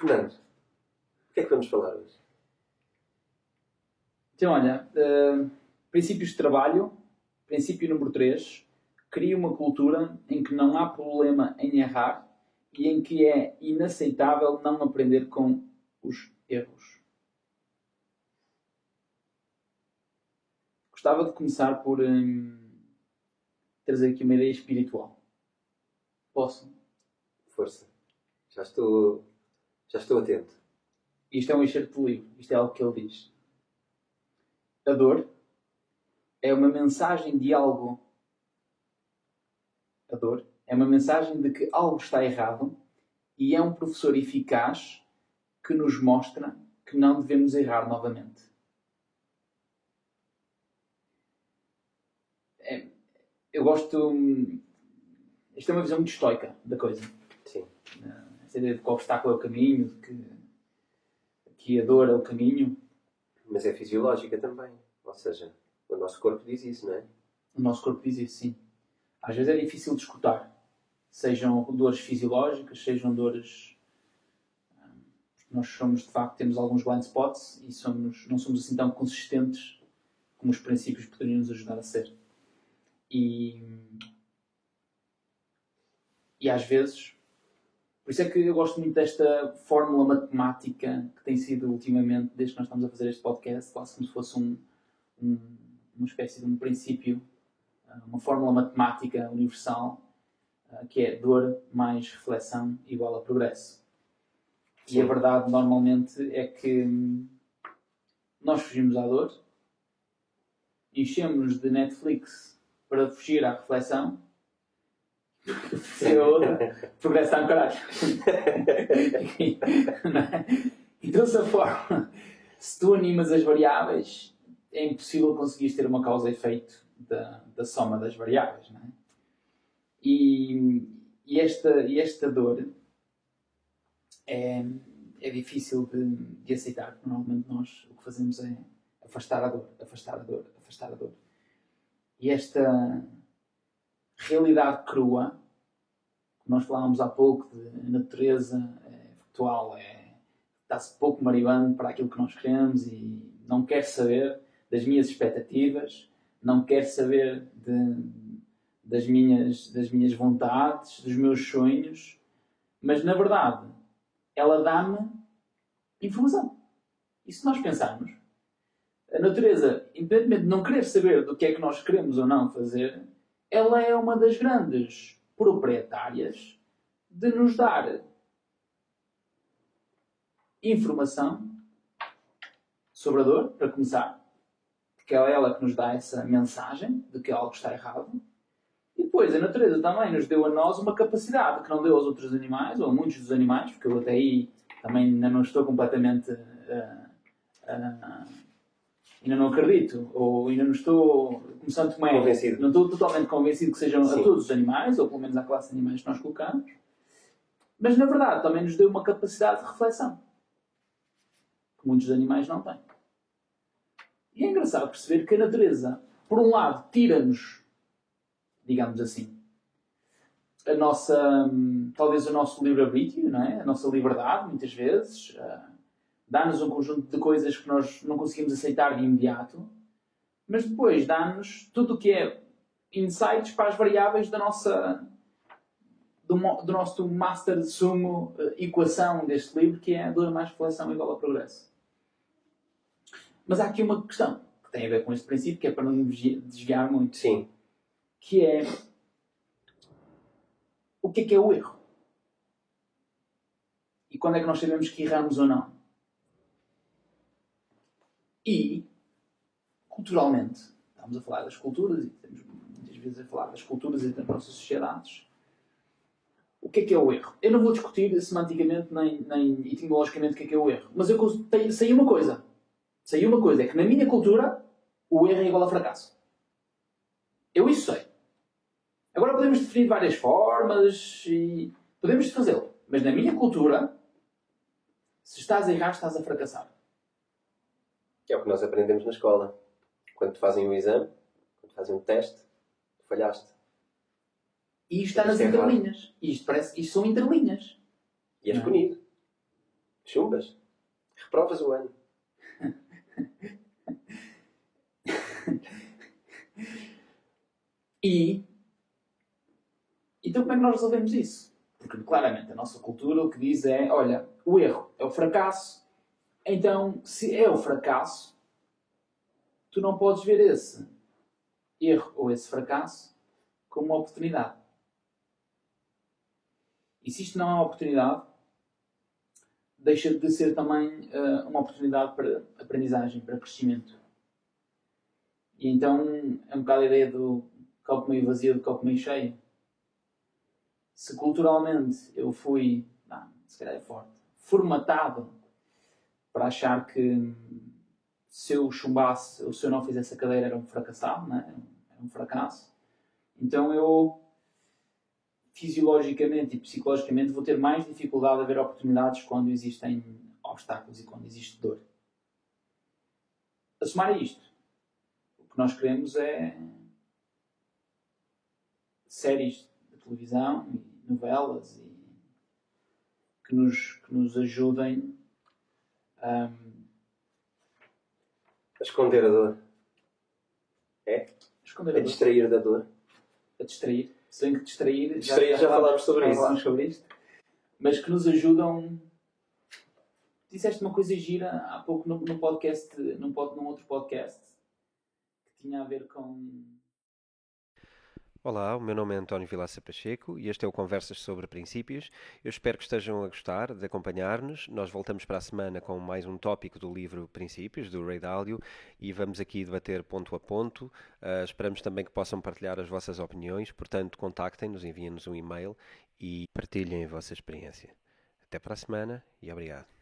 Fernando, o que é que vamos falar hoje? Então, olha, uh, princípios de trabalho, princípio número 3, cria uma cultura em que não há problema em errar e em que é inaceitável não aprender com os erros. Gostava de começar por hum, trazer aqui uma ideia espiritual. Posso? Força. Já estou, já estou atento. Isto é um excerto do livro. Isto é algo que ele diz. A dor é uma mensagem de algo. A dor é uma mensagem de que algo está errado e é um professor eficaz que nos mostra que não devemos errar novamente. É, eu gosto. Isto é uma visão muito estoica da coisa. Sim. Essa de que o obstáculo é o caminho, de que, que a dor é o caminho. Mas é fisiológica também. Ou seja, o nosso corpo diz isso, não é? O nosso corpo diz isso, sim. Às vezes é difícil de escutar. Sejam dores fisiológicas, sejam dores. Hum, nós somos, de facto, temos alguns blind spots e somos, não somos assim tão consistentes como os princípios poderiam nos ajudar a ser. E. E às vezes. Por isso é que eu gosto muito desta fórmula matemática que tem sido ultimamente, desde que nós estamos a fazer este podcast, quase como se fosse um, um uma espécie de um princípio, ah, uma fórmula matemática universal, ah, que é dor mais reflexão igual a progresso. Sim. E a verdade normalmente é que hum, nós fugimos à dor, enchemos de Netflix para fugir à reflexão. Progresso está no caralho. Então, se a forma, se tu animas as variáveis, é impossível conseguir ter uma causa e efeito da, da soma das variáveis. Não é? e, e, esta, e esta dor é, é difícil de, de aceitar. Normalmente nós o que fazemos é afastar a dor, afastar a dor, afastar a dor. E esta realidade crua, nós falávamos há pouco de natureza é factual, é, está-se pouco maribando para aquilo que nós queremos e não quer saber das minhas expectativas, não quer saber de, das, minhas, das minhas vontades, dos meus sonhos, mas na verdade ela dá-me informação. E se nós pensarmos, a natureza, independentemente de não querer saber do que é que nós queremos ou não fazer, ela é uma das grandes proprietárias de nos dar informação sobre a dor, para começar, que é ela que nos dá essa mensagem de que algo está errado. E depois a natureza também nos deu a nós uma capacidade que não deu aos outros animais, ou a muitos dos animais, porque eu até aí também ainda não estou completamente. Uh, uh, ainda não acredito, ou ainda não estou começando a convencido. Não estou totalmente convencido que sejam Sim. a todos os animais, ou pelo menos à classe de animais que nós colocamos. Mas na verdade também nos deu uma capacidade de reflexão que muitos animais não têm. E é engraçado perceber que a natureza, por um lado, tira-nos, digamos assim, a nossa, hum, talvez o nosso livre-arbítrio, não é? a nossa liberdade, muitas vezes, uh, dá-nos um conjunto de coisas que nós não conseguimos aceitar de imediato, mas depois dá-nos tudo o que é insights para as variáveis da nossa, do, do nosso master sumo uh, equação deste livro, que é a dor mais reflexão igual a progresso. Mas há aqui uma questão que tem a ver com este princípio, que é para não desviar muito. Sim. Que é o que é que é o erro? E quando é que nós sabemos que erramos ou não? E, culturalmente, estamos a falar das culturas e estamos muitas vezes a falar das culturas e das nossas sociedades. O que é que é o erro? Eu não vou discutir semanticamente nem, nem etimologicamente o que é que é o erro, mas eu sei uma coisa Saiu uma coisa, é que na minha cultura o erro é igual a fracasso. Eu isso sei. Agora podemos definir várias formas e podemos fazê-lo. Mas na minha cultura, se estás a errar, estás a fracassar. É o que nós aprendemos na escola. Quando te fazem um exame, quando te fazem um teste, falhaste. E isto está nas é entrelinhas. E isto, parece, isto são entrelinhas. E és punido. Chumbas. Reprovas o ano. e. Então, como é que nós resolvemos isso? Porque claramente a nossa cultura o que diz é: olha, o erro é o fracasso, então se é o fracasso, tu não podes ver esse erro ou esse fracasso como uma oportunidade. E se isto não é uma oportunidade, deixa de ser também uh, uma oportunidade para aprendizagem, para crescimento. E então é um bocado a ideia do copo meio vazio do copo meio cheio. Se culturalmente eu fui, não, se calhar é forte, formatado para achar que se eu chumbasse ou se eu não fizesse a cadeira era um fracassado, né? era um fracasso, então eu fisiologicamente e psicologicamente vou ter mais dificuldade a ver oportunidades quando existem obstáculos e quando existe dor. A somar a isto, o que nós queremos é séries de televisão e novelas e que nos, que nos ajudem um, a esconder a dor. É? Esconder a, a distrair da dor. A distrair sem que distrair. Distrair, já, já, falámos sobre já isso. Falámos sobre isto. Mas que nos ajudam. Disseste uma coisa gira há pouco no, no podcast, num, num outro podcast, que tinha a ver com Olá, o meu nome é António Vilaça Pacheco e este é o Conversas sobre Princípios. Eu espero que estejam a gostar de acompanhar-nos. Nós voltamos para a semana com mais um tópico do livro Princípios, do Ray Dalio, e vamos aqui debater ponto a ponto. Uh, esperamos também que possam partilhar as vossas opiniões, portanto, contactem-nos, enviem-nos um e-mail e partilhem a vossa experiência. Até para a semana e obrigado.